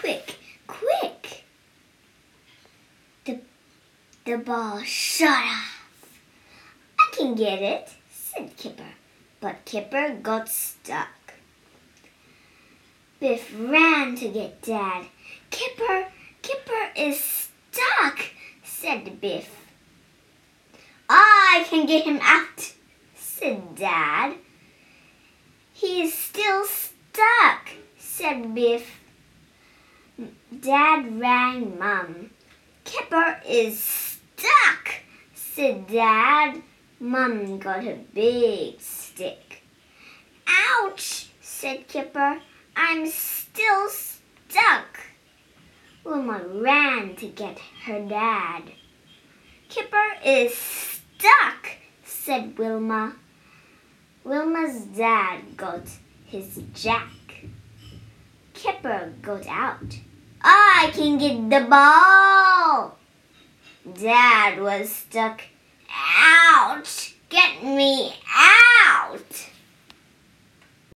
quick, quick. The, the ball shot off. I can get it, said Kipper, but Kipper got stuck. Biff ran to get Dad. Kipper, Kipper is stuck, said Biff. I can get him out, said Dad. He is still stuck, said Biff. Dad rang Mum. Kipper is stuck, said Dad. Mum got a big stick. Ouch, said Kipper. I'm still stuck. Wilma ran to get her dad. Kipper is stuck, said Wilma. Wilma's dad got his jack. Kipper got out. I can get the ball. Dad was stuck.